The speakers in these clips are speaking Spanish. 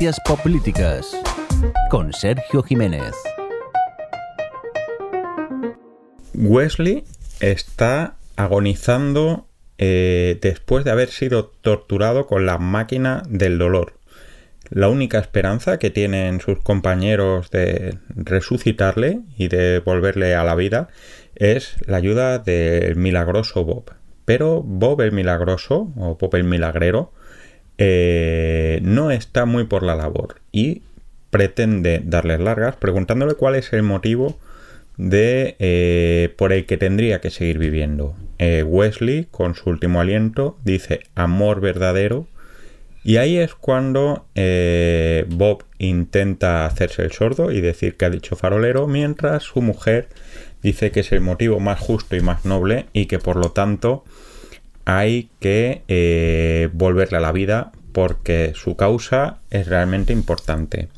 Ciencias con Sergio Jiménez. Wesley está agonizando eh, después de haber sido torturado con la máquina del dolor. La única esperanza que tienen sus compañeros de resucitarle y de volverle a la vida es la ayuda del milagroso Bob. Pero Bob el milagroso, o Bob el milagrero, eh, no está muy por la labor y pretende darles largas preguntándole cuál es el motivo de eh, por el que tendría que seguir viviendo. Eh, Wesley, con su último aliento, dice amor verdadero y ahí es cuando Bob intenta hacerse el sordo y decir que ha dicho farolero, mientras su mujer dice que es el motivo más justo y más noble y que por lo tanto hay que eh, volverle a la vida porque su causa es realmente importante.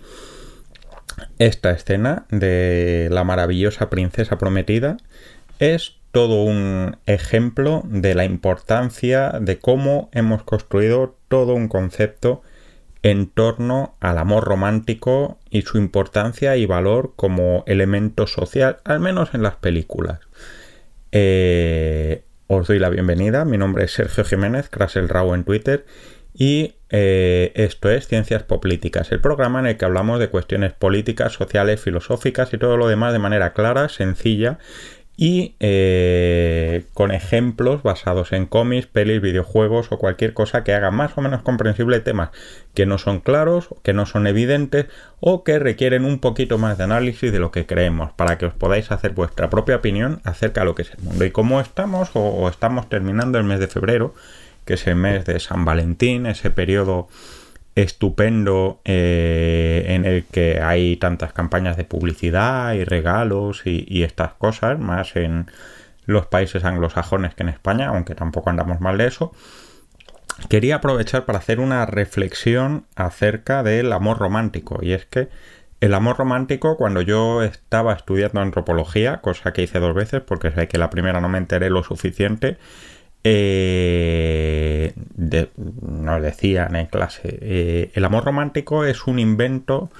Esta escena de la maravillosa princesa prometida es todo un ejemplo de la importancia de cómo hemos construido todo un concepto en torno al amor romántico y su importancia y valor como elemento social, al menos en las películas. Eh, os doy la bienvenida, mi nombre es Sergio Jiménez, Crasel Rao en Twitter, y eh, esto es Ciencias Políticas, el programa en el que hablamos de cuestiones políticas, sociales, filosóficas y todo lo demás de manera clara, sencilla y eh, con ejemplos basados en cómics, pelis, videojuegos o cualquier cosa que haga más o menos comprensible temas que no son claros, que no son evidentes o que requieren un poquito más de análisis de lo que creemos para que os podáis hacer vuestra propia opinión acerca de lo que es el mundo. Y como estamos o estamos terminando el mes de febrero, que es el mes de San Valentín, ese periodo estupendo eh, en el que hay tantas campañas de publicidad y regalos y, estas cosas, más en los países anglosajones que en España, aunque tampoco andamos mal de eso. Quería aprovechar para hacer una reflexión acerca del amor romántico, y es que el amor romántico, cuando yo estaba estudiando antropología, cosa que hice dos veces porque sé que la primera no me enteré lo suficiente, eh, nos decían en clase, eh, el amor romántico es un invento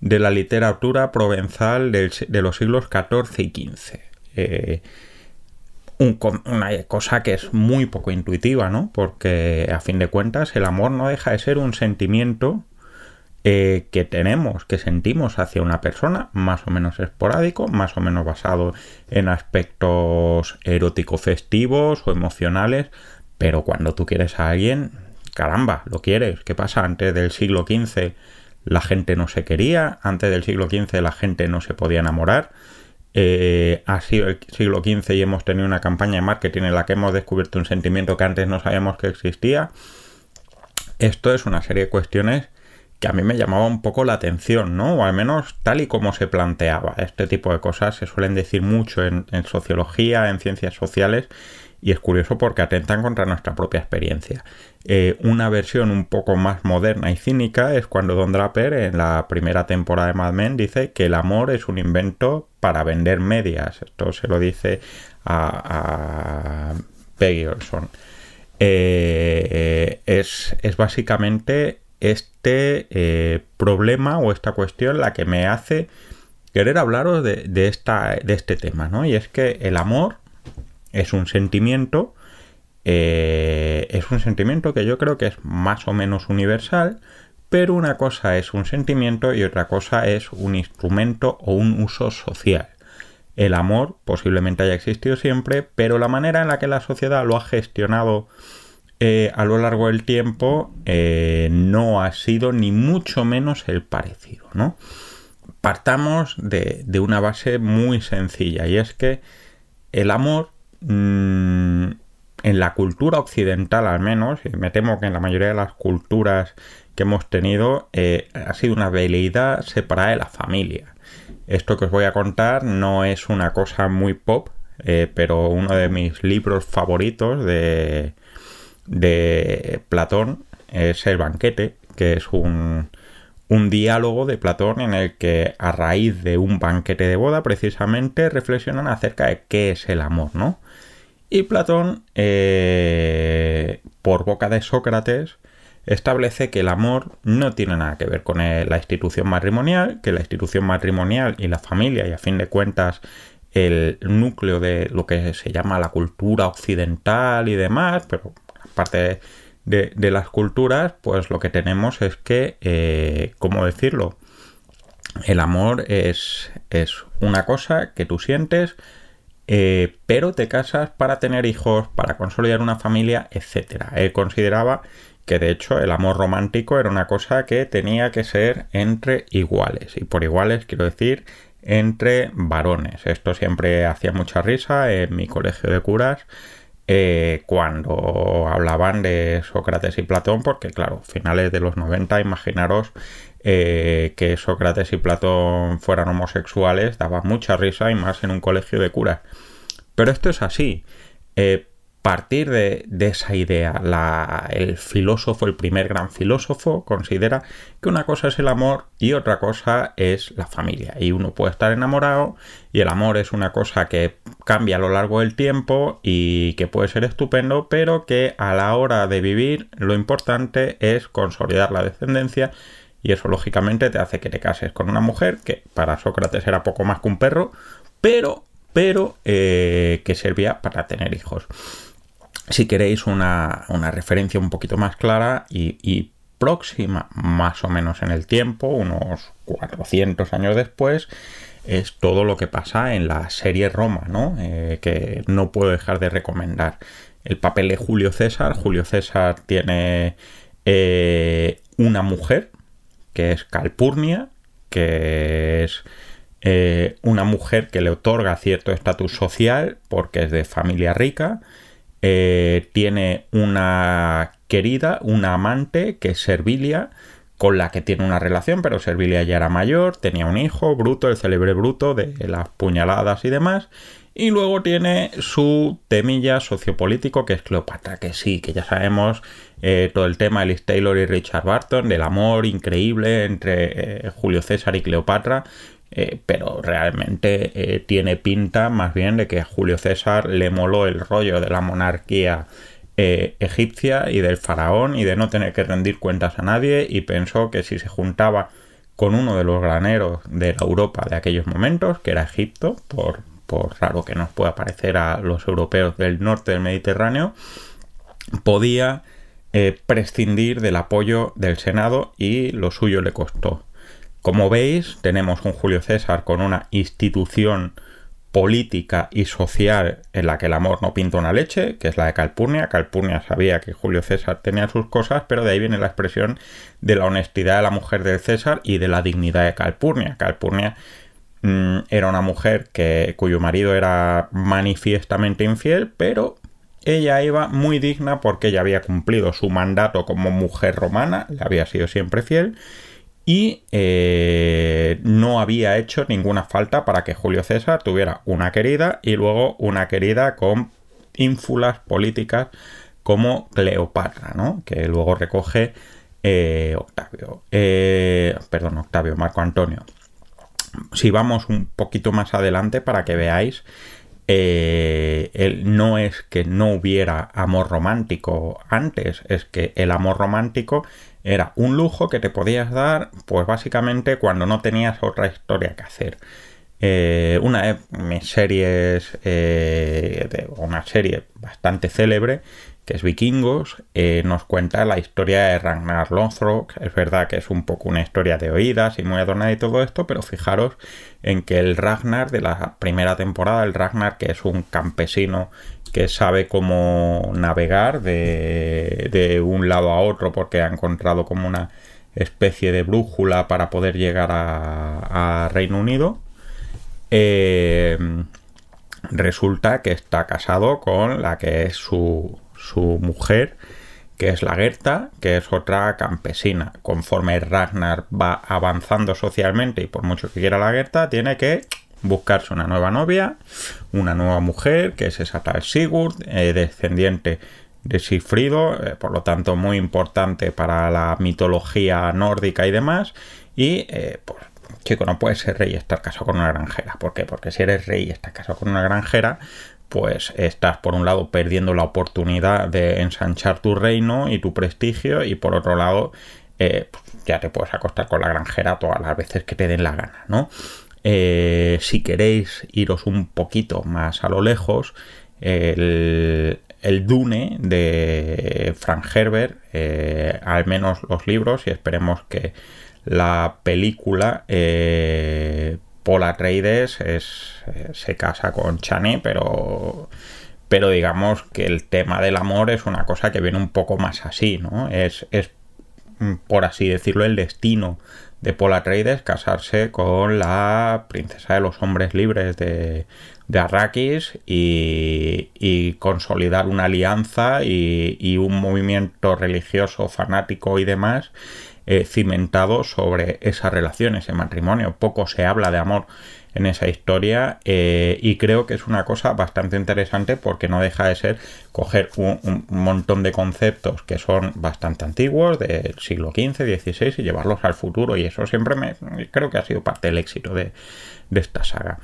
de la literatura provenzal de los siglos XIV y XV. Eh, una cosa que es muy poco intuitiva, ¿no? Porque a fin de cuentas el amor no deja de ser un sentimiento eh, que tenemos, que sentimos hacia una persona, más o menos esporádico, más o menos basado en aspectos eróticos festivos o emocionales, pero cuando tú quieres a alguien, caramba, lo quieres. ¿Qué pasa? Antes del siglo XV la gente no se quería, antes del siglo XV la gente no se podía enamorar. Eh, ha sido el siglo XV y hemos tenido una campaña de marketing en la que hemos descubierto un sentimiento que antes no sabíamos que existía. Esto es una serie de cuestiones que a mí me llamaba un poco la atención, ¿no? O al menos tal y como se planteaba. Este tipo de cosas se suelen decir mucho en, sociología, en ciencias sociales, y es curioso porque atentan contra nuestra propia experiencia. Eh, una versión un poco más moderna y cínica es cuando Don Draper en la primera temporada de Mad Men dice que el amor es un invento para vender medias. Esto se lo dice a, Peggy Olson. Eh, eh, es, es básicamente este eh, problema o esta cuestión la que me hace querer hablaros de, esta, de este tema, ¿no? Y es que el amor es un sentimiento, eh, es un sentimiento que yo creo que es más o menos universal, pero una cosa es un sentimiento y otra cosa es un instrumento o un uso social. El amor posiblemente haya existido siempre, pero la manera en la que la sociedad lo ha gestionado eh, a lo largo del tiempo eh, no ha sido ni mucho menos el parecido, ¿no? Partamos de, una base muy sencilla y es que el amor mm, en la cultura occidental al menos, y me temo que en la mayoría de las culturas que hemos tenido, eh, ha sido una habilidad separada de la familia. Esto que os voy a contar no es una cosa muy pop, pero uno de mis libros favoritos de, de Platón es el banquete, que es un, un diálogo de Platón en el que a raíz de un banquete de boda precisamente reflexionan acerca de qué es el amor, ¿no? Y Platón, eh, por boca de Sócrates, establece que el amor no tiene nada que ver con la institución matrimonial, que la institución matrimonial y la familia, y a fin de cuentas el núcleo de lo que se llama la cultura occidental y demás, pero aparte de, de las culturas, pues lo que tenemos es que, eh, ¿cómo decirlo? El amor es, es una cosa que tú sientes, eh, pero te casas para tener hijos, para consolidar una familia, etc. Él consideraba que de hecho el amor romántico era una cosa que tenía que ser entre iguales. Y por iguales quiero decir entre varones. Esto siempre hacía mucha risa en mi colegio de curas eh, cuando hablaban de Sócrates y Platón, porque claro, finales de los 90, imaginaros eh, que Sócrates y Platón fueran homosexuales, daba mucha risa y más en un colegio de curas. Pero esto es así. Eh, partir de, esa idea, el filósofo, el primer gran filósofo, considera que una cosa es el amor y otra cosa es la familia. Y uno puede estar enamorado y el amor es una cosa que cambia a lo largo del tiempo y que puede ser estupendo, pero que a la hora de vivir lo importante es consolidar la descendencia y eso lógicamente te hace que te cases con una mujer que para Sócrates era poco más que un perro, pero pero eh, que servía para tener hijos si queréis una, referencia un poquito más clara y, próxima más o menos en el tiempo, unos 400 años después, es todo lo que pasa en la serie Roma, ¿no? Eh, que no puedo dejar de recomendar. El papel de Julio César. Julio César tiene eh, una mujer, que es Calpurnia, que es eh, una mujer que le otorga cierto estatus social porque es de familia rica eh, tiene una querida, una amante que es Servilia, con la que tiene una relación, pero Servilia ya era mayor, tenía un hijo, Bruto, el célebre Bruto, de las puñaladas y demás. Y luego tiene su temilla sociopolítico, que es Cleopatra, que sí, que ya sabemos eh, todo el tema de Liz Taylor y Richard Barton, del amor increíble entre eh, Julio César y Cleopatra, eh, pero realmente eh, tiene pinta más bien de que a Julio César le moló el rollo de la monarquía eh, egipcia y del faraón y de no tener que rendir cuentas a nadie y pensó que si se juntaba con uno de los graneros de la Europa de aquellos momentos, que era Egipto, por, por raro que nos pueda parecer a los europeos del norte del Mediterráneo, podía prescindir del apoyo del Senado y lo suyo le costó. Como veis, tenemos un Julio César con una institución política y social en la que el amor no pinta una leche, que es la de Calpurnia. Calpurnia sabía que Julio César tenía sus cosas, pero de ahí viene la expresión de la honestidad de la mujer del César y de la dignidad de Calpurnia. Calpurnia mm, era una mujer que, cuyo marido era manifiestamente infiel, pero ella iba muy digna porque ella había cumplido su mandato como mujer romana, le había sido siempre fiel y eh, no había hecho ninguna falta para que Julio César tuviera una querida y luego una querida con ínfulas políticas como Cleopatra, ¿no? que luego recoge eh, Octavio, eh, perdón, Octavio, Marco Antonio. Si vamos un poquito más adelante para que veáis, no es que no hubiera amor romántico antes, es que el amor romántico era un lujo que te podías dar, pues básicamente cuando no tenías otra historia que hacer. Eh, una de mis series, eh, una serie bastante célebre, que es Vikingos, eh, nos cuenta la historia de Ragnar Lothbrok. Es verdad que es un poco una historia de oídas y muy adornada y todo esto, pero fijaros en que el Ragnar de la primera temporada, el Ragnar que es un campesino que sabe cómo navegar de, un lado a otro porque ha encontrado como una especie de brújula para poder llegar a, Reino Unido. Eh, resulta que está casado con la que es su, su mujer, que es la Gerta, que es otra campesina. Conforme Ragnar va avanzando socialmente y por mucho que quiera la Gerta, tiene que buscarse una nueva novia, una nueva mujer, que es esa tal Sigurd, eh, descendiente de Sigfrido, eh, por lo tanto muy importante para la mitología nórdica y demás. Y pues, chico, no puedes ser rey y estar casado con una granjera. ¿Por qué? Porque si eres rey y estás casado con una granjera, pues estás por un lado perdiendo la oportunidad de ensanchar tu reino y tu prestigio y por otro lado pues ya te puedes acostar con la granjera todas las veces que te den la gana, ¿no? Eh, si queréis iros un poquito más a lo lejos, el, Dune de Frank Herbert, eh, al menos los libros, y esperemos que la película Atreides es, eh, se casa con Chani, pero, pero digamos que el tema del amor es una cosa que viene un poco más así, ¿no? Es, es mm, por así decirlo, el destino de Paul Atreides casarse con la princesa de los hombres libres de, de Arrakis y, y, consolidar una alianza y, y, un movimiento religioso fanático y demás eh, cimentado sobre esa relación, ese matrimonio. Poco se habla de amor en esa historia eh, y creo que es una cosa bastante interesante porque no deja de ser coger un, montón de conceptos que son bastante antiguos del siglo XV, XVI y llevarlos al futuro y eso siempre me creo que ha sido parte del éxito de, de esta saga.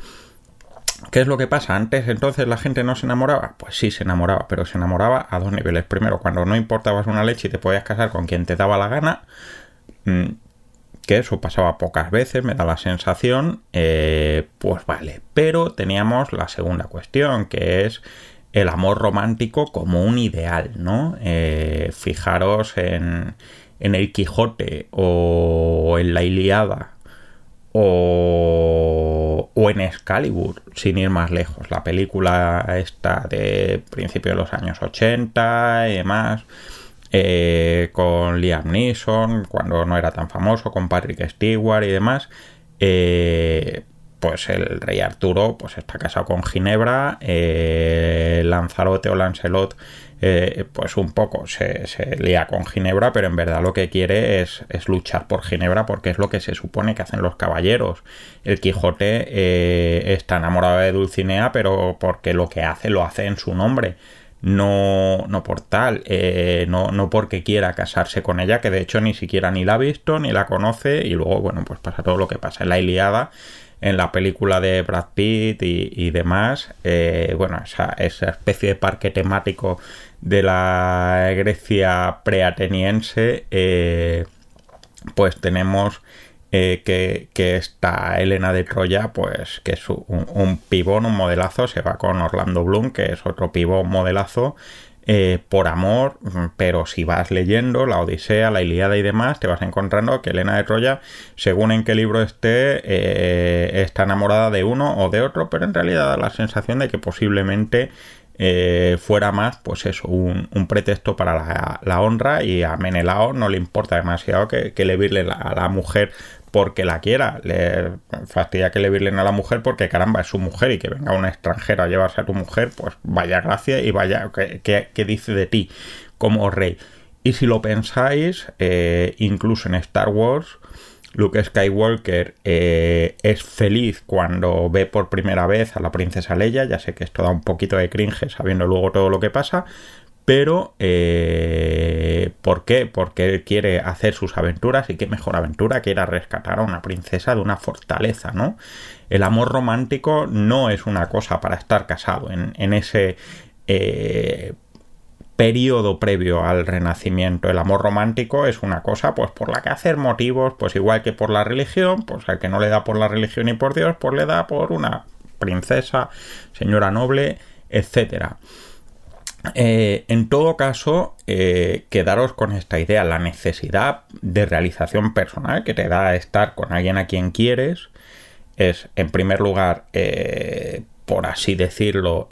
¿Qué es lo que pasa? Antes entonces la gente no se enamoraba. Pues sí se enamoraba, pero se enamoraba a dos niveles. Primero, cuando no importabas una leche y te podías casar con quien te daba la gana. Mm, que eso pasaba pocas veces, me da la sensación, eh, pues vale. Pero teníamos la segunda cuestión, que es el amor romántico como un ideal, ¿no? Eh, fijaros en, en el Quijote o en la Iliada o, o, en Excalibur, sin ir más lejos. La película esta de principio de los años 80 y demás eh, con Liam Neeson, cuando no era tan famoso, con Patrick Stewart y demás. Eh, pues el rey Arturo pues está casado con Ginebra, eh, Lanzarote o Lancelot pues un poco se, se, lía con Ginebra, pero en verdad lo que quiere es, es, luchar por Ginebra porque es lo que se supone que hacen los caballeros. El Quijote está enamorado de Dulcinea, pero porque lo que hace lo hace en su nombre no, no por tal, eh, no, no porque quiera casarse con ella, que de hecho ni siquiera ni la ha visto, ni la conoce, y luego, bueno, pues pasa todo lo que pasa. En la Iliada, en la película de Brad Pitt y, demás, eh, bueno, esa, esa especie de parque temático de la Grecia preateniense, eh, pues tenemos eh, que, que, esta Elena de Troya, pues que es un, un, pibón, un modelazo, se va con Orlando Bloom, que es otro pibón modelazo, eh, por amor, pero si vas leyendo la Odisea, la Iliada y demás, te vas encontrando que Elena de Troya, según en qué libro esté, eh, está enamorada de uno o de otro, pero en realidad da la sensación de que posiblemente eh, fuera más, pues eso, un, pretexto para la, la, honra y a Menelao no le importa demasiado que, que le virle a la mujer porque la quiera. Le fastidia que le virlen a la mujer porque caramba, es su mujer y que venga un extranjero a llevarse a tu mujer, pues vaya gracia y vaya, ¿qué, dice de ti como rey? Y si lo pensáis, eh, incluso en Star Wars, Luke Skywalker eh, es feliz cuando ve por primera vez a la princesa Leia. Ya sé que esto da un poquito de cringe sabiendo luego todo lo que pasa, pero, eh, ¿por qué? Porque él quiere hacer sus aventuras y qué mejor aventura que ir a rescatar a una princesa de una fortaleza, ¿no? El amor romántico no es una cosa para estar casado en, ese eh, periodo previo al renacimiento. El amor romántico es una cosa, pues por la que hacer motivos, pues igual que por la religión, pues al que no le da por la religión y por Dios, pues le da por una princesa, señora noble, etcétera. Eh, en todo caso, eh, quedaros con esta idea, la necesidad de realización personal que te da estar con alguien a quien quieres es, en primer lugar, eh, por así decirlo,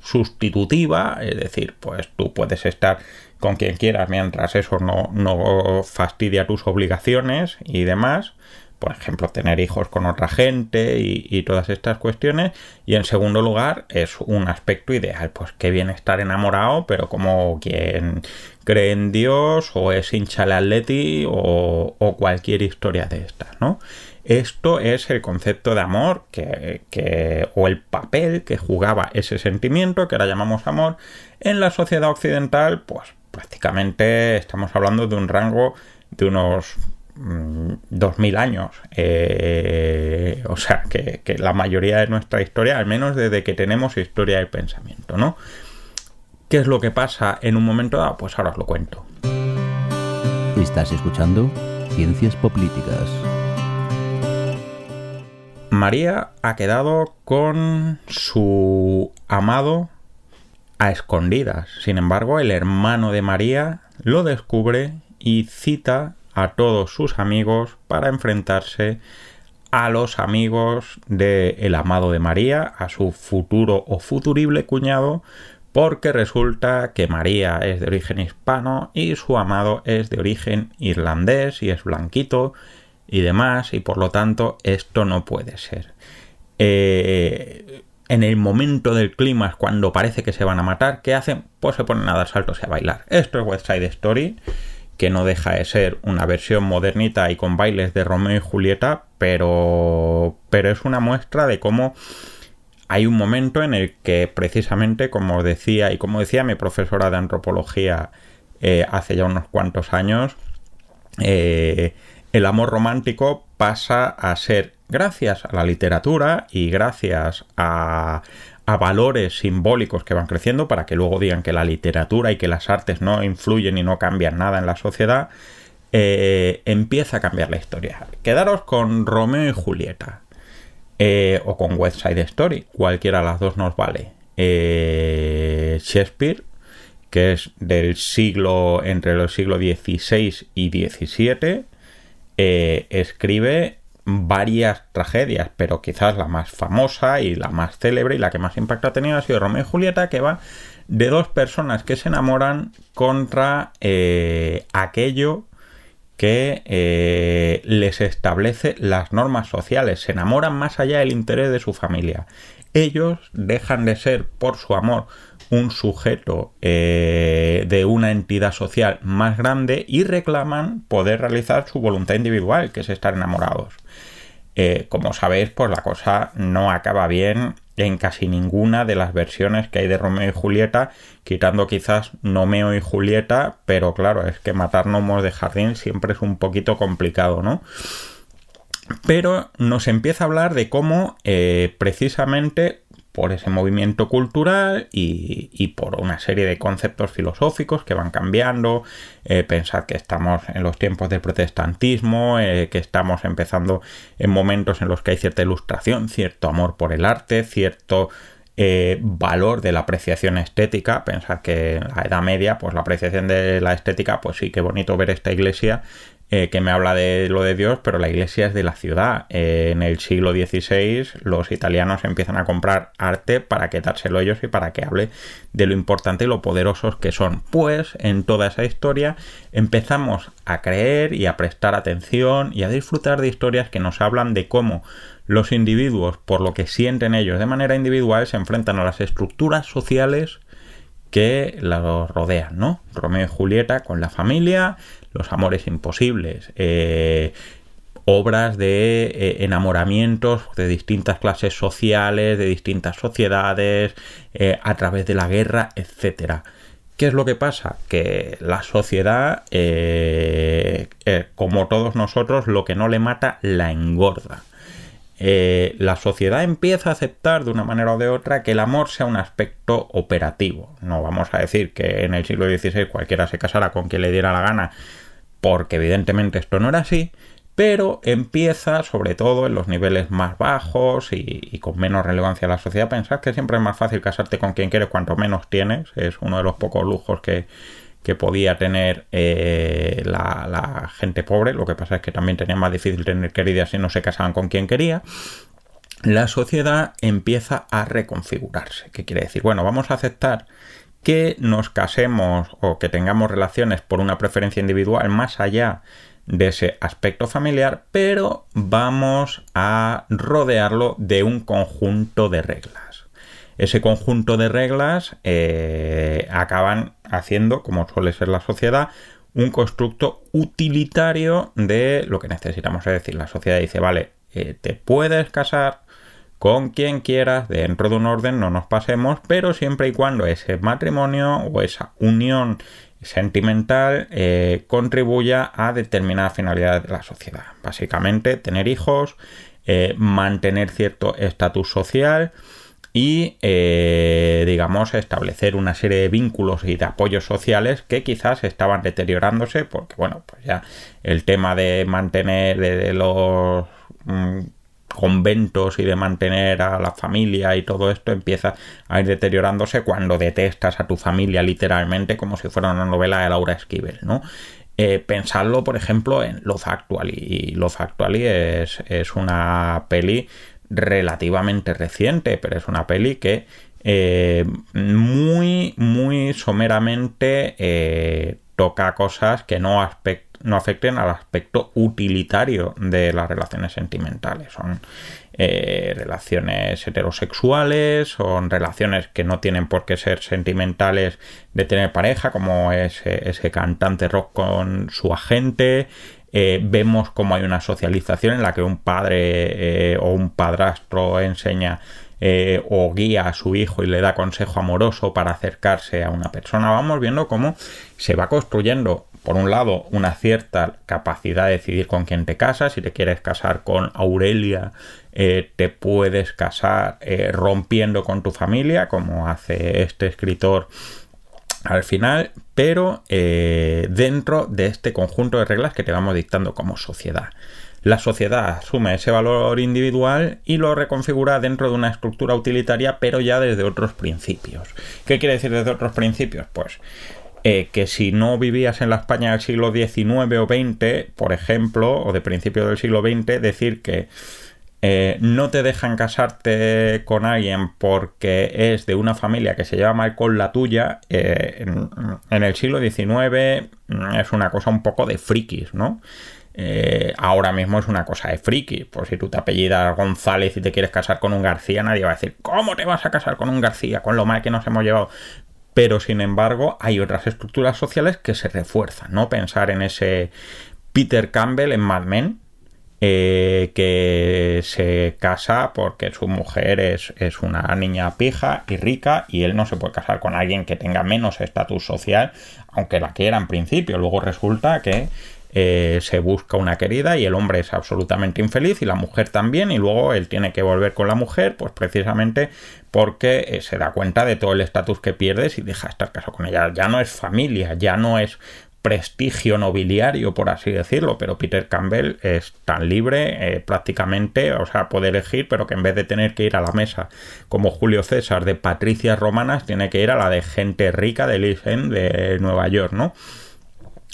sustitutiva, es decir, pues tú puedes estar con quien quieras mientras eso no, no fastidia tus obligaciones y demás por ejemplo, tener hijos con otra gente y, todas estas cuestiones. Y en segundo lugar, es un aspecto ideal, pues que bien estar enamorado, pero como quien cree en Dios o es hincha atleti o, o, cualquier historia de estas, ¿no? Esto es el concepto de amor que, que, o el papel que jugaba ese sentimiento, que ahora llamamos amor, en la sociedad occidental, pues prácticamente estamos hablando de un rango de unos 2000 mm, años. Eh, o sea, que, que, la mayoría de nuestra historia, al menos desde que tenemos historia del pensamiento, ¿no? ¿Qué es lo que pasa en un momento dado? Pues ahora os lo cuento. Estás escuchando Ciencias Políticas. María ha quedado con su amado a escondidas. Sin embargo, el hermano de María lo descubre y cita a todos sus amigos para enfrentarse a los amigos del el amado de María, a su futuro o futurible cuñado, porque resulta que María es de origen hispano y su amado es de origen irlandés y es blanquito y demás, y por lo tanto esto no puede ser. Eh, en el momento del clima, cuando parece que se van a matar, ¿qué hacen? Pues se ponen a dar saltos y a bailar. Esto es West Story, que no deja de ser una versión modernita y con bailes de Romeo y Julieta, pero, pero es una muestra de cómo hay un momento en el que precisamente, como decía y como decía mi profesora de antropología eh, hace ya unos cuantos años, eh, el amor romántico pasa a ser, gracias a la literatura y gracias a, valores simbólicos que van creciendo para que luego digan que la literatura y que las artes no influyen y no cambian nada en la sociedad, eh, empieza a cambiar la historia. Quedaros con Romeo y Julieta eh, o con West Side Story, cualquiera de las dos nos vale. Eh, Shakespeare, que es del siglo entre los siglos XVI y XVII, escribe varias tragedias, pero quizás la más famosa y la más célebre y la que más impacto ha tenido ha sido Romeo y Julieta, que va de dos personas que se enamoran contra eh, aquello que eh, les establece las normas sociales, se enamoran más allá del interés de su familia. Ellos dejan de ser, por su amor, un sujeto eh, de una entidad social más grande y reclaman poder realizar su voluntad individual, que es estar enamorados. Eh, como sabéis, pues la cosa no acaba bien en casi ninguna de las versiones que hay de Romeo y Julieta, quitando quizás Nomeo y Julieta, pero claro, es que matar gnomos de jardín siempre es un poquito complicado, ¿no? Pero nos empieza a hablar de cómo eh, precisamente por ese movimiento cultural y, por una serie de conceptos filosóficos que van cambiando. Eh, pensar que estamos en los tiempos del protestantismo, eh, que estamos empezando en momentos en los que hay cierta ilustración, cierto amor por el arte, cierto eh, valor de la apreciación estética. Pensar que en la Edad Media, pues la apreciación de la estética, pues sí, qué bonito ver esta iglesia eh, que me habla de lo de Dios, pero la iglesia es de la ciudad. Eh, en el siglo XVI los italianos empiezan a comprar arte para quedárselo ellos y para que hable de lo importante y lo poderosos que son. Pues en toda esa historia empezamos a creer y a prestar atención y a disfrutar de historias que nos hablan de cómo los individuos, por lo que sienten ellos de manera individual, se enfrentan a las estructuras sociales que los rodean, ¿no? Romeo y Julieta con la familia, los amores imposibles, eh, obras de eh, enamoramientos de distintas clases sociales, de distintas sociedades, eh, a través de la guerra, etcétera. ¿Qué es lo que pasa? Que la sociedad, como todos nosotros, lo que no le mata la engorda. La sociedad empieza a aceptar de una manera o de otra que el amor sea un aspecto operativo. No vamos a decir que en el siglo XVI cualquiera se casara con quien le diera la gana porque evidentemente esto no era así, pero empieza, sobre todo en los niveles más bajos y, con menos relevancia a la sociedad, pensar que siempre es más fácil casarte con quien quieres cuanto menos tienes. Es uno de los pocos lujos que, podía tener eh, la, gente pobre. Lo que pasa es que también tenía más difícil tener queridas si no se casaban con quien quería. La sociedad empieza a reconfigurarse. ¿Qué quiere decir? Bueno, vamos a aceptar que nos casemos o que tengamos relaciones por una preferencia individual más allá de ese aspecto familiar, pero vamos a rodearlo de un conjunto de reglas. Ese conjunto de reglas eh, acaban haciendo, como suele ser la sociedad, un constructo utilitario de lo que necesitamos. Es decir, la sociedad dice, vale, eh, te puedes casar con quien quieras, dentro de un orden, no nos pasemos, pero siempre y cuando ese matrimonio o esa unión sentimental eh, contribuya a determinadas finalidades de la sociedad. Básicamente, tener hijos, eh, mantener cierto estatus social y, eh, digamos, establecer una serie de vínculos y de apoyos sociales que quizás estaban deteriorándose porque, bueno, pues ya el tema de mantener de, los... Mm, conventos y de mantener a la familia y todo esto empieza a ir deteriorándose cuando detestas a tu familia literalmente como si fuera una novela de Laura Esquivel, ¿no? Eh, pensarlo, por ejemplo, en Love Actually. Y Love Actually es, es una peli relativamente reciente, pero es una peli que eh, muy, muy someramente eh, toca cosas que no no afecten al aspecto utilitario de las relaciones sentimentales. Son eh, relaciones heterosexuales, son relaciones que no tienen por qué ser sentimentales de tener pareja, como ese, ese cantante rock con su agente. Eh, vemos como hay una socialización en la que un padre eh, o un padrastro enseña o guía a su hijo y le da consejo amoroso para acercarse a una persona. Vamos viendo cómo se va construyendo por un lado, una cierta capacidad de decidir con quién te casas. Si te quieres casar con Aurelia, eh, te puedes casar eh, rompiendo con tu familia, como hace este escritor al final, pero eh, dentro de este conjunto de reglas que te vamos dictando como sociedad. La sociedad asume ese valor individual y lo reconfigura dentro de una estructura utilitaria, pero ya desde otros principios. ¿Qué quiere decir desde otros principios? Pues eh, que si no vivías en la España del siglo XIX o XX, por ejemplo, o de principios del siglo XX, decir que eh, no te dejan casarte con alguien porque es de una familia que se lleva mal con la tuya, eh, en, el siglo XIX mm, es una cosa un poco de frikis, ¿no? ahora mismo es una cosa de friki. Pues si tú te apellidas González y te quieres casar con un García, nadie va a decir, ¿cómo te vas a casar con un García? Con lo mal que nos hemos llevado pero sin embargo hay otras estructuras sociales que se refuerzan, ¿no? Pensar en ese Peter Campbell en Mad Men, eh, que se casa porque su mujer es, es, una niña pija y rica y él no se puede casar con alguien que tenga menos estatus social, aunque la quiera en principio. Luego resulta que eh, se busca una querida y el hombre es absolutamente infeliz y la mujer también y luego él tiene que volver con la mujer pues precisamente porque eh, se da cuenta de todo el estatus que pierdes y deja de estar casado con ella. Ya no es familia, ya no es prestigio nobiliario, por así decirlo, pero Peter Campbell es tan libre eh, prácticamente, o sea, puede elegir, pero que en vez de tener que ir a la mesa como Julio César de patricias romanas, tiene que ir a la de gente rica de Lisen de Nueva York, ¿no?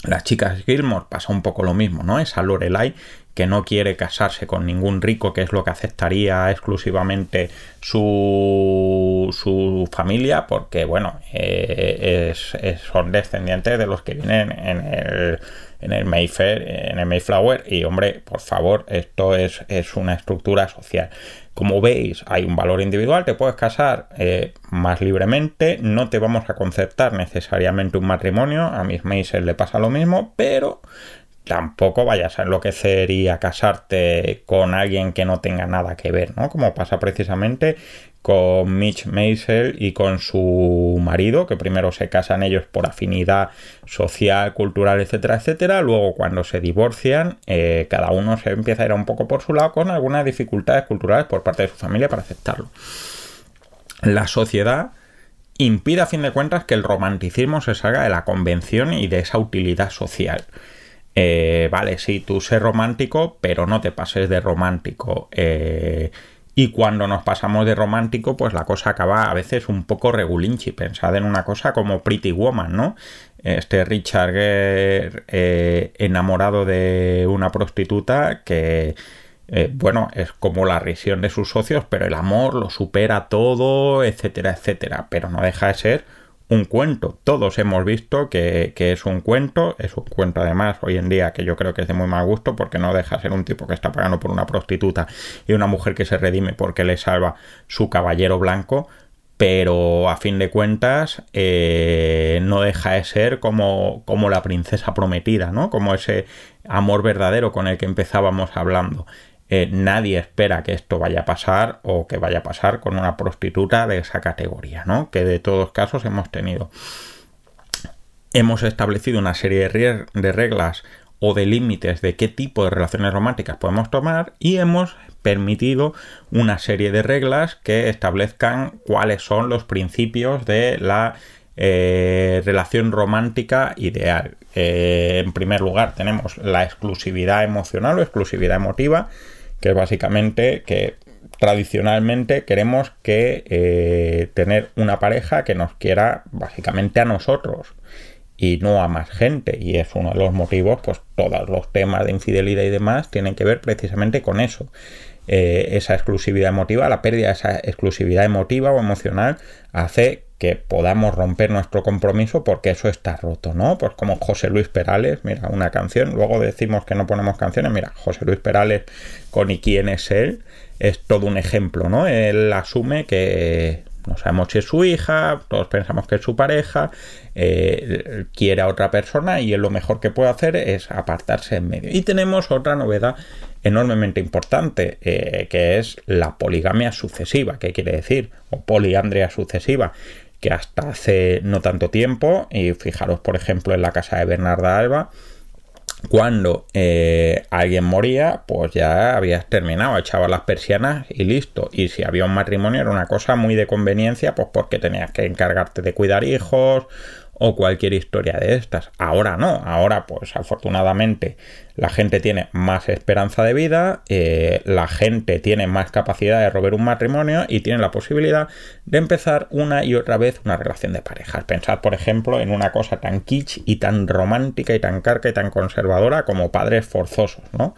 Las chicas Gilmore pasa un poco lo mismo, ¿no? Esa Lorelai que no quiere casarse con ningún rico, que es lo que aceptaría exclusivamente su, su familia, porque, bueno, eh, es, son descendientes de los que vienen en el, en el Mayfair, en el Mayflower, y, hombre, por favor, esto es, es una estructura social. Como veis, hay un valor individual, te puedes casar eh, más libremente, no te vamos a concertar necesariamente un matrimonio, a mis Mason le pasa lo mismo, pero tampoco vayas a enloquecer y a casarte con alguien que no tenga nada que ver, ¿no? Como pasa precisamente con Mitch Maisel y con su marido, que primero se casan ellos por afinidad social, cultural, etcétera, etcétera. Luego, cuando se divorcian, eh, cada uno se empieza a ir un poco por su lado con algunas dificultades culturales por parte de su familia para aceptarlo. La sociedad impide a fin de cuentas que el romanticismo se salga de la convención y de esa utilidad social. Eh, vale, sí, tú sé romántico, pero no te pases de romántico. Eh, y cuando nos pasamos de romántico, pues la cosa acaba a veces un poco regulinchi. Pensad en una cosa como Pretty Woman, ¿no? Este Richard eh, enamorado de una prostituta que, eh, bueno, es como la risión de sus socios, pero el amor lo supera todo, etcétera, etcétera. Pero no deja de ser un cuento. Todos hemos visto que, es un cuento, es un cuento además hoy en día que yo creo que es de muy mal gusto porque no deja de ser un tipo que está pagando por una prostituta y una mujer que se redime porque le salva su caballero blanco, pero a fin de cuentas eh, no deja de ser como, como la princesa prometida, ¿no? Como ese amor verdadero con el que empezábamos hablando. Eh, nadie espera que esto vaya a pasar o que vaya a pasar con una prostituta de esa categoría, ¿no? Que de todos casos hemos tenido. hemos establecido una serie de reglas o de límites de qué tipo de relaciones románticas podemos tomar y hemos permitido una serie de reglas que establezcan cuáles son los principios de la eh, relación romántica ideal. Eh, en primer lugar tenemos la exclusividad emocional o exclusividad emotiva, que es básicamente que tradicionalmente queremos que eh, tener una pareja que nos quiera básicamente a nosotros y no a más gente. Y es uno de los motivos pues todos los temas de infidelidad y demás tienen que ver precisamente con eso. Eh, esa exclusividad emotiva la pérdida de esa exclusividad emotiva o emocional hace podamos romper nuestro compromiso porque eso está roto, ¿no? Pues como José Luis Perales, mira, una canción, luego decimos que no ponemos canciones, mira, José Luis Perales con ¿Y quién es él? es todo un ejemplo, ¿no? Él asume que no sabemos si es su hija, todos pensamos que es su pareja, eh, quiere a otra persona y él lo mejor que puede hacer es apartarse en medio. Y tenemos otra novedad enormemente importante, eh, que es la poligamia sucesiva, ¿qué quiere decir? O poliandria sucesiva, que hasta hace no tanto tiempo, y fijaros por ejemplo en la casa de Bernarda Alba, cuando eh, alguien moría, pues ya habías terminado, echabas las persianas y listo. Y si había un matrimonio era una cosa muy de conveniencia, pues porque tenías que encargarte de cuidar hijos o cualquier historia de estas. Ahora no, ahora pues afortunadamente la gente tiene más esperanza de vida, eh, la gente tiene más capacidad de robar un matrimonio y tiene la posibilidad de empezar una y otra vez una relación de parejas. Pensad por ejemplo en una cosa tan kitsch y tan romántica y tan carca y tan conservadora como padres forzosos, ¿no?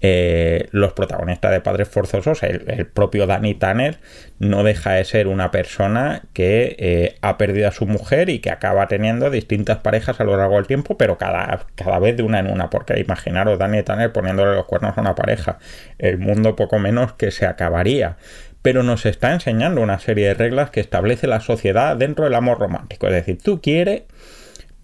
Eh, los protagonistas de Padres Forzosos, el, propio Danny Tanner, no deja de ser una persona que eh, ha perdido a su mujer y que acaba teniendo distintas parejas a lo largo del tiempo, pero cada, cada vez de una en una, porque imaginaros Danny Tanner poniéndole los cuernos a una pareja, el mundo poco menos que se acabaría pero nos está enseñando una serie de reglas que establece la sociedad dentro del amor romántico. Es decir, tú quieres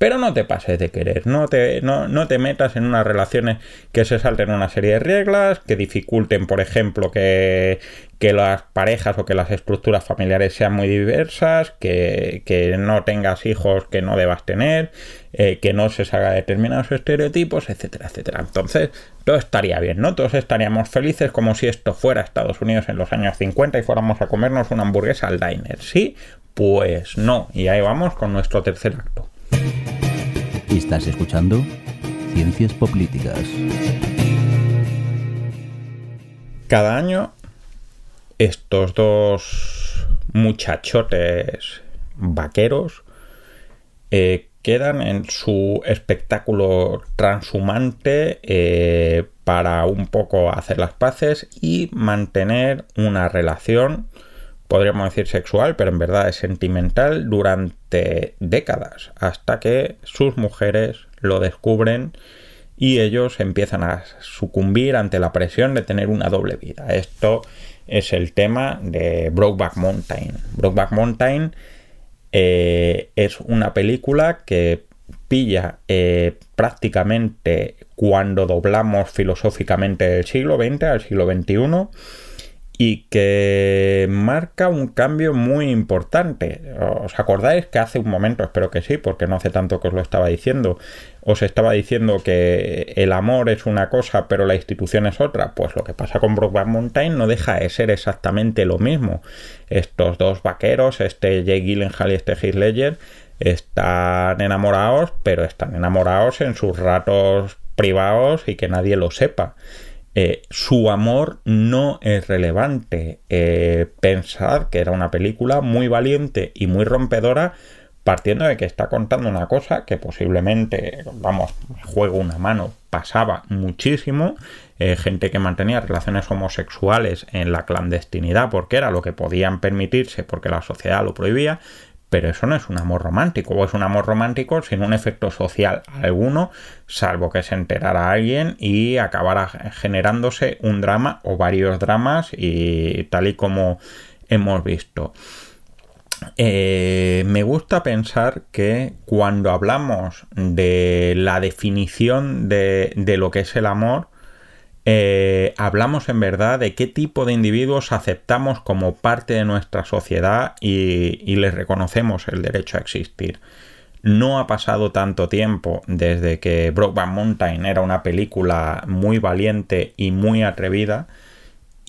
pero no te pases de querer, no te, no, no te metas en unas relaciones que se salten una serie de reglas, que dificulten, por ejemplo, que, que las parejas o que las estructuras familiares sean muy diversas, que, que no tengas hijos que no debas tener, eh, que no se salga determinados estereotipos, etcétera, etcétera. Entonces, todo estaría bien, ¿no? Todos estaríamos felices como si esto fuera Estados Unidos en los años 50 y fuéramos a comernos una hamburguesa al diner. ¿Sí? Pues no. Y ahí vamos con nuestro tercer acto. Estás escuchando Ciencias Políticas. Cada año estos dos muchachotes vaqueros eh, quedan en su espectáculo transhumante eh, para un poco hacer las paces y mantener una relación podríamos decir sexual, pero en verdad es sentimental durante décadas, hasta que sus mujeres lo descubren y ellos empiezan a sucumbir ante la presión de tener una doble vida. Esto es el tema de Brokeback Mountain. Brokeback Mountain eh, es una película que pilla eh, prácticamente cuando doblamos filosóficamente el siglo XX al siglo XXI y que marca un cambio muy importante. ¿Os acordáis que hace un momento, espero que sí, porque no hace tanto que os lo estaba diciendo, os estaba diciendo que el amor es una cosa pero la institución es otra? Pues lo que pasa con Brokeback Mountain no deja de ser exactamente lo mismo. Estos dos vaqueros, este Jay Gyllenhaal y este Heath Ledger, están enamorados, pero están enamorados en sus ratos privados y que nadie lo sepa. Eh, su amor no es relevante. Eh, pensad que era una película muy valiente y muy rompedora, partiendo de que está contando una cosa que posiblemente, vamos, juego una mano, pasaba muchísimo. Eh, gente que mantenía relaciones homosexuales en la clandestinidad porque era lo que podían permitirse porque la sociedad lo prohibía pero eso no es un amor romántico, o es un amor romántico sin un efecto social alguno, salvo que se enterara alguien y acabara generándose un drama o varios dramas y tal y como hemos visto. Eh, me gusta pensar que cuando hablamos de la definición de, de lo que es el amor, eh, hablamos en verdad de qué tipo de individuos aceptamos como parte de nuestra sociedad y, les reconocemos el derecho a existir. no ha pasado tanto tiempo desde que Brokeback Mountain era una película muy valiente y muy atrevida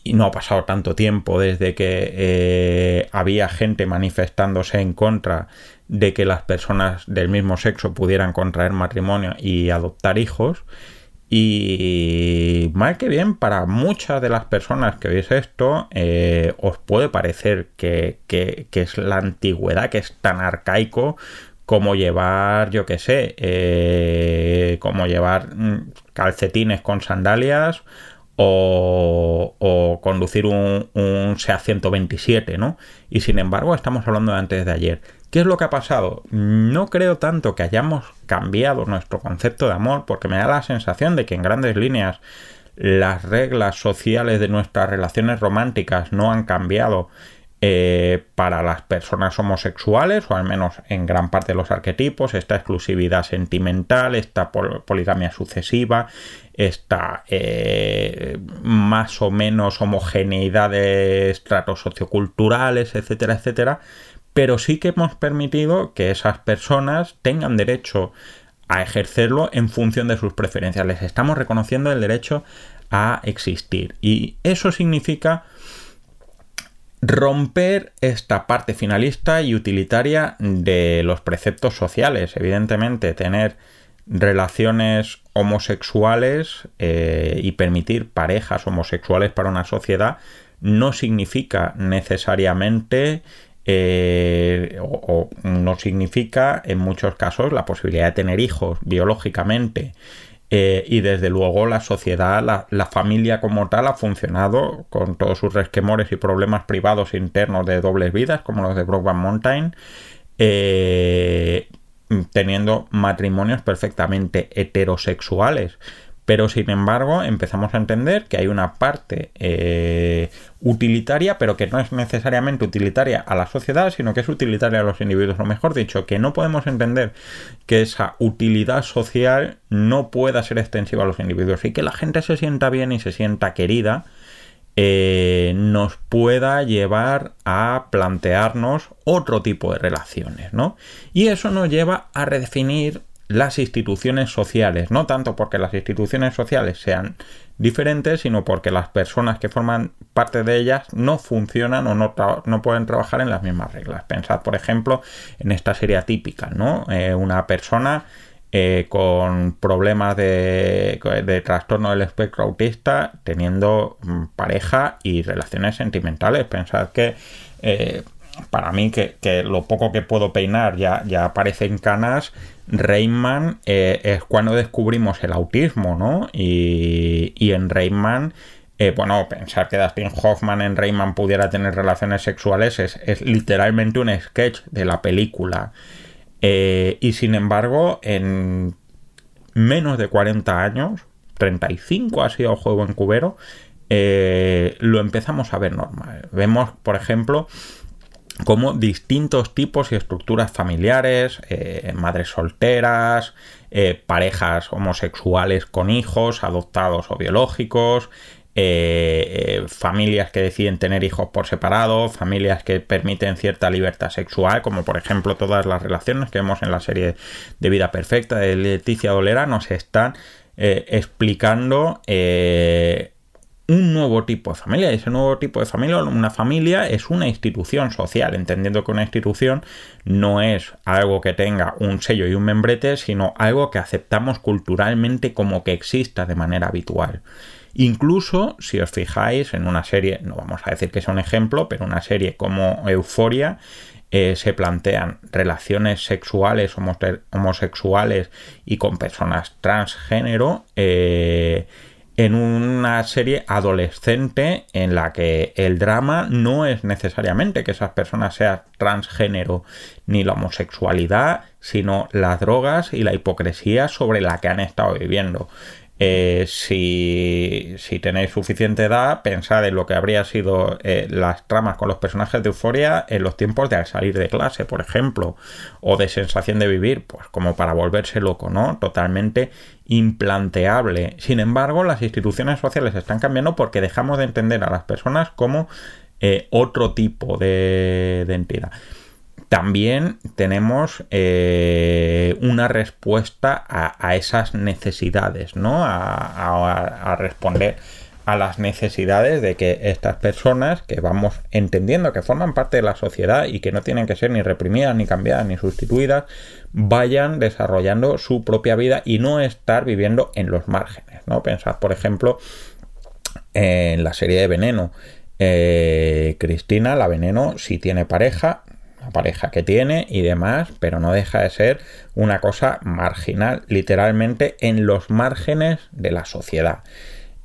y no ha pasado tanto tiempo desde que eh, había gente manifestándose en contra de que las personas del mismo sexo pudieran contraer matrimonio y adoptar hijos. Y mal que bien, para muchas de las personas que veis esto, eh, os puede parecer que, que, es la antigüedad, que es tan arcaico como llevar, yo qué sé, eh, como llevar mm, calcetines con sandalias o, o conducir un, un SEA 127, ¿no? Y sin embargo, estamos hablando de antes de ayer. ¿Qué es lo que ha pasado? No creo tanto que hayamos cambiado nuestro concepto de amor, porque me da la sensación de que en grandes líneas las reglas sociales de nuestras relaciones románticas no han cambiado eh, para las personas homosexuales, o al menos en gran parte de los arquetipos, esta exclusividad sentimental, esta poligamia sucesiva, esta eh, más o menos homogeneidad de estratos socioculturales, etcétera, etcétera, pero sí que hemos permitido que esas personas tengan derecho a ejercerlo en función de sus preferencias. Les estamos reconociendo el derecho a existir. Y eso significa romper esta parte finalista y utilitaria de los preceptos sociales. Evidentemente, tener relaciones homosexuales eh, y permitir parejas homosexuales para una sociedad no significa necesariamente eh, o, no significa en muchos casos la posibilidad de tener hijos biológicamente. Eh, y desde luego la sociedad, la, familia como tal ha funcionado con todos sus resquemores y problemas privados internos de dobles vidas, como los de Brokeback Mountain, eh, teniendo matrimonios perfectamente heterosexuales pero sin embargo empezamos a entender que hay una parte eh, utilitaria, pero que no es necesariamente utilitaria a la sociedad, sino que es utilitaria a los individuos. O mejor dicho, que no podemos entender que esa utilidad social no pueda ser extensiva a los individuos y que la gente se sienta bien y se sienta querida. Eh, nos pueda llevar a plantearnos otro tipo de relaciones, ¿no? Y eso nos lleva a redefinir las instituciones sociales, no tanto porque las instituciones sociales sean diferentes, sino porque las personas que forman parte de ellas no funcionan o no, no pueden trabajar en las mismas reglas. Pensad, por ejemplo, en esta serie típica, ¿no? Eh, una persona eh, con problemas de, de, trastorno del espectro autista teniendo mm, pareja y relaciones sentimentales. Pensad que eh, para mí que, lo poco que puedo peinar ya, ya aparecen canas Rayman eh, es cuando descubrimos el autismo, ¿no? Y, en Rayman, eh, bueno, pensar que Dustin Hoffman en Rayman pudiera tener relaciones sexuales es, literalmente un sketch de la película. Eh, y sin embargo, en menos de 40 años, 35 ha sido juego en cubero, lo empezamos a ver normal. Vemos, por ejemplo, como distintos tipos y estructuras familiares, eh, madres solteras, eh, parejas homosexuales con hijos, adoptados o biológicos, eh, familias que deciden tener hijos por separado, familias que permiten cierta libertad sexual, como por ejemplo todas las relaciones que vemos en la serie de Vida Perfecta de Leticia Dolera, nos están explicando un nuevo tipo de familia. Y ese nuevo tipo de familia, una familia, es una institución social, entendiendo que una institución no es algo que tenga un sello y un membrete, sino algo que aceptamos culturalmente como que exista de manera habitual. Incluso si os fijáis en una serie, no vamos a decir que sea un ejemplo, pero una serie como Euforia, eh, se plantean relaciones sexuales, homosexuales y con personas transgénero. Eh, en una serie adolescente en la que el drama no es necesariamente que esas personas sean transgénero ni la homosexualidad, sino las drogas y la hipocresía sobre la que han estado viviendo. Eh, si, tenéis suficiente edad, pensad en lo que habría sido eh, las tramas con los personajes de Euforia en los tiempos de al salir de clase, por ejemplo, o de sensación de vivir, pues como para volverse loco, ¿no? Totalmente implanteable. Sin embargo, las instituciones sociales están cambiando porque dejamos de entender a las personas como eh, otro tipo de, de entidad. También tenemos eh, una respuesta a, esas necesidades, ¿no? a responder a las necesidades de que estas personas que vamos entendiendo que forman parte de la sociedad y que no tienen que ser ni reprimidas, ni cambiadas, ni sustituidas, vayan desarrollando su propia vida y no estar viviendo en los márgenes. ¿no? Pensad, por ejemplo, en la serie de Veneno. Eh, Cristina, la Veneno, si tiene pareja, pareja que tiene y demás, pero no deja de ser una cosa marginal, literalmente en los márgenes de la sociedad.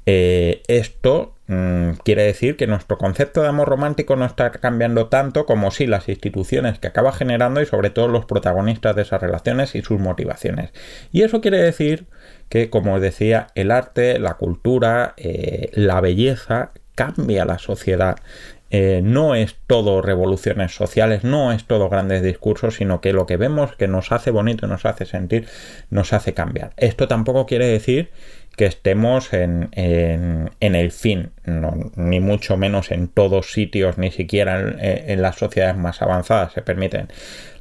Eh, esto mm, quiere decir que nuestro concepto de amor romántico no está cambiando tanto como si las instituciones que acaba generando y sobre todo los protagonistas de esas relaciones y sus motivaciones. Y eso quiere decir que, como os decía, el arte, la cultura, eh, la belleza cambia la sociedad. Eh, no es todo revoluciones sociales, no es todo grandes discursos, sino que lo que vemos que nos hace bonito, nos hace sentir, nos hace cambiar. Esto tampoco quiere decir que estemos en, en, el fin, ni mucho menos en todos sitios, ni siquiera en, en, las sociedades más avanzadas se permiten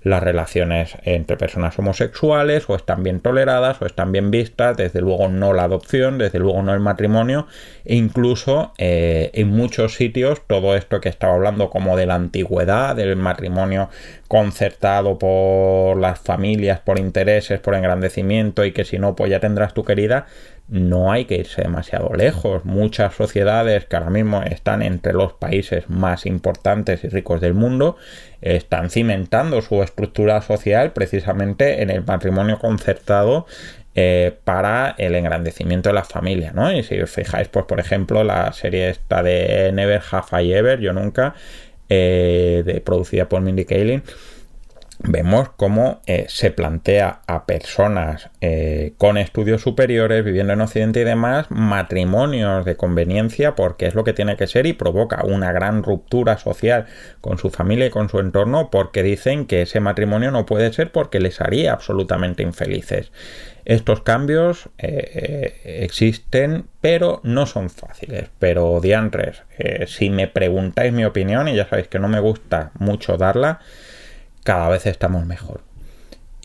las relaciones entre personas homosexuales o están bien toleradas o están bien vistas, desde luego no la adopción, desde luego no el matrimonio e incluso eh, en muchos sitios todo esto que estaba hablando como de la antigüedad, del matrimonio concertado por las familias, por intereses, por engrandecimiento y que si no pues ya tendrás tu querida, no hay que irse demasiado lejos. Muchas sociedades que ahora mismo están entre los países más importantes y ricos del mundo están cimentando su estructura social precisamente en el matrimonio concertado eh, para el engrandecimiento de la familia, ¿no? Y si os fijáis, pues por ejemplo, la serie esta de Never Have I Ever, Yo Nunca, eh, de, producida por Mindy Kaling, vemos cómo eh, se plantea a personas eh, con estudios superiores viviendo en Occidente y demás matrimonios de conveniencia porque es lo que tiene que ser y provoca una gran ruptura social con su familia y con su entorno porque dicen que ese matrimonio no puede ser porque les haría absolutamente infelices. Estos cambios eh, existen, pero no son fáciles. Pero, diantres, si me preguntáis mi opinión, y ya sabéis que no me gusta mucho darla, cada vez estamos mejor.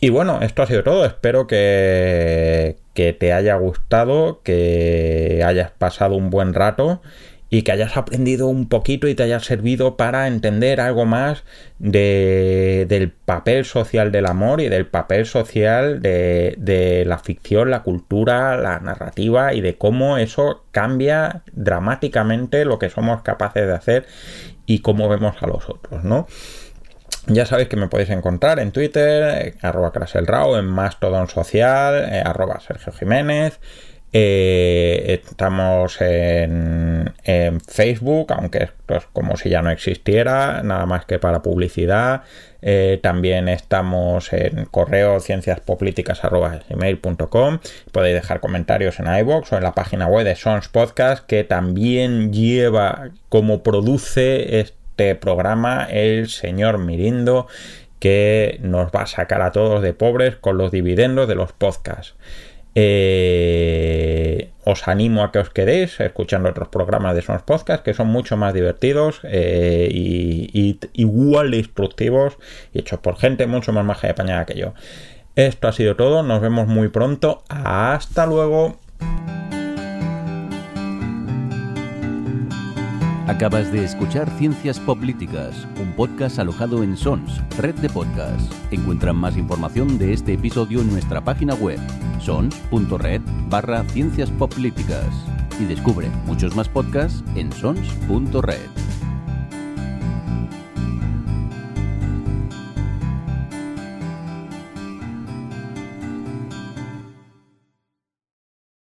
Y bueno, esto ha sido todo. Espero que, te haya gustado, que hayas pasado un buen rato y que hayas aprendido un poquito y te haya servido para entender algo más de, del papel social del amor y del papel social de, de, la ficción, la cultura, la narrativa y de cómo eso cambia dramáticamente lo que somos capaces de hacer y cómo vemos a los otros, ¿no? Ya sabéis que me podéis encontrar en Twitter, eh, arroba Craselrao, en Mastodon Social, eh, arroba Sergio Jiménez. Eh, estamos en, Facebook, aunque esto es como si ya no existiera, nada más que para publicidad. también estamos en correo cienciaspolíticas.gmail.com Podéis dejar comentarios en iVoox o en la página web de Sons Podcast, que también lleva como produce este este programa el señor Mirindo que nos va a sacar a todos de pobres con los dividendos de los podcasts. Eh, os animo a que os quedéis escuchando otros programas de Sons Podcast que son mucho más divertidos eh, y, igual de instructivos y hechos por gente mucho más maja y apañada que yo. Esto ha sido todo, nos vemos muy pronto. Hasta luego. Acabas de escuchar Ciencias Políticas, un podcast alojado en Sons, red de podcasts. Encuentra más información de este episodio en nuestra página web, sons.red barra ciencias políticas. Y descubre muchos más podcasts en sons.red.